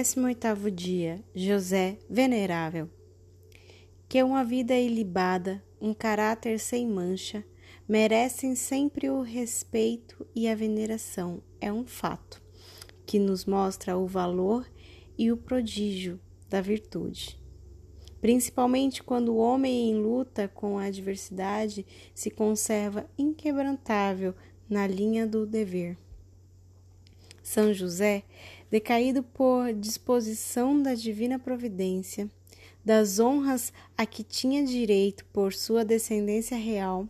18º dia, José Venerável. Que uma vida ilibada, um caráter sem mancha, merecem sempre o respeito e a veneração, é um fato, que nos mostra o valor e o prodígio da virtude. Principalmente quando o homem em luta com a adversidade se conserva inquebrantável na linha do dever. São José, decaído por disposição da divina providência, das honras a que tinha direito por sua descendência real,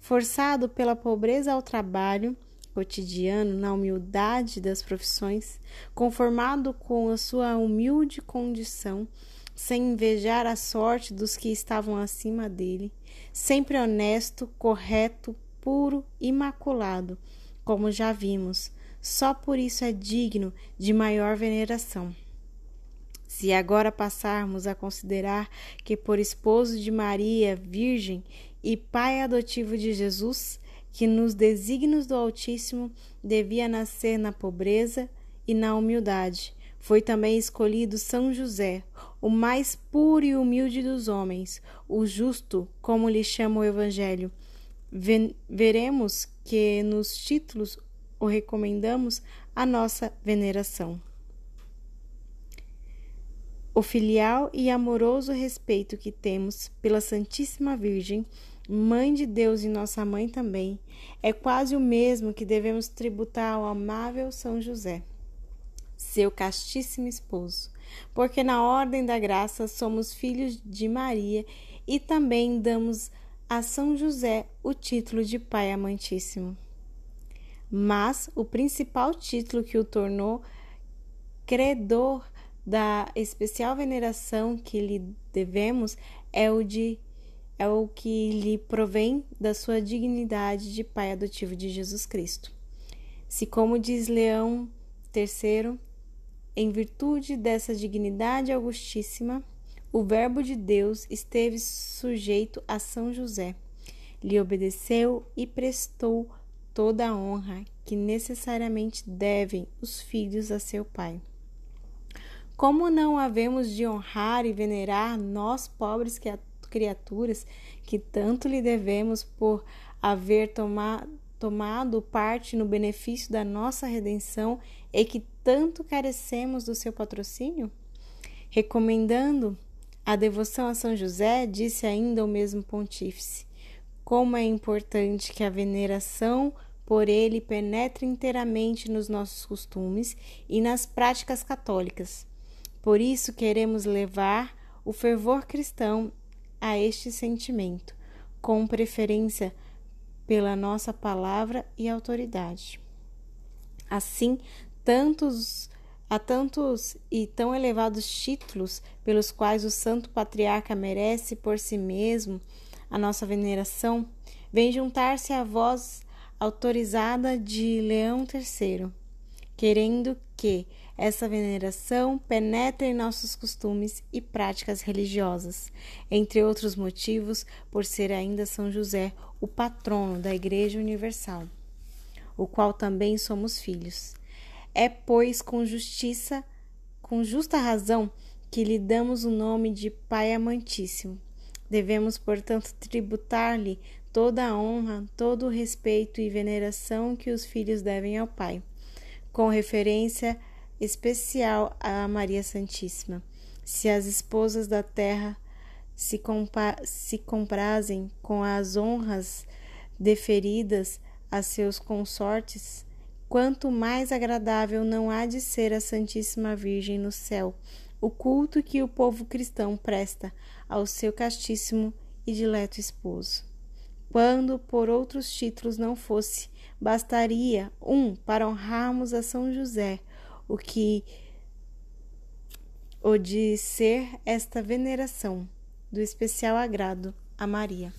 forçado pela pobreza ao trabalho cotidiano na humildade das profissões, conformado com a sua humilde condição, sem invejar a sorte dos que estavam acima dele, sempre honesto, correto, puro, imaculado, como já vimos, só por isso é digno de maior veneração. Se agora passarmos a considerar que, por esposo de Maria, Virgem e pai adotivo de Jesus, que nos desígnios do Altíssimo devia nascer na pobreza e na humildade, foi também escolhido São José, o mais puro e humilde dos homens, o justo, como lhe chama o Evangelho. Veremos que nos títulos o recomendamos a nossa veneração. O filial e amoroso respeito que temos pela Santíssima Virgem, Mãe de Deus e nossa mãe também, é quase o mesmo que devemos tributar ao amável São José, seu castíssimo esposo, porque na ordem da graça somos filhos de Maria e também damos a São José o título de Pai amantíssimo mas o principal título que o tornou credor da especial veneração que lhe devemos é o de é o que lhe provém da sua dignidade de pai adotivo de Jesus Cristo. Se como diz Leão III, em virtude dessa dignidade augustíssima, o Verbo de Deus esteve sujeito a São José, lhe obedeceu e prestou toda a honra que necessariamente devem os filhos a seu pai. Como não havemos de honrar e venerar nós, pobres criaturas, que tanto lhe devemos por haver toma, tomado parte no benefício da nossa redenção e que tanto carecemos do seu patrocínio? Recomendando a devoção a São José, disse ainda o mesmo pontífice: como é importante que a veneração por ele penetre inteiramente nos nossos costumes e nas práticas católicas. Por isso queremos levar o fervor cristão a este sentimento, com preferência pela nossa palavra e autoridade. Assim, tantos há tantos e tão elevados títulos pelos quais o santo patriarca merece por si mesmo a nossa veneração, vem juntar-se a voz autorizada de Leão III, querendo que essa veneração penetre em nossos costumes e práticas religiosas, entre outros motivos, por ser ainda São José o patrono da Igreja Universal, o qual também somos filhos. É, pois, com justiça, com justa razão, que lhe damos o nome de Pai Amantíssimo Devemos, portanto, tributar-lhe toda a honra, todo o respeito e veneração que os filhos devem ao Pai, com referência especial a Maria Santíssima. Se as esposas da terra se, se comprazem com as honras deferidas a seus consortes, quanto mais agradável não há de ser a Santíssima Virgem no céu, o culto que o povo cristão presta ao seu castíssimo e dileto esposo. Quando por outros títulos não fosse, bastaria um para honrarmos a São José, o que o de ser esta veneração do especial agrado a Maria.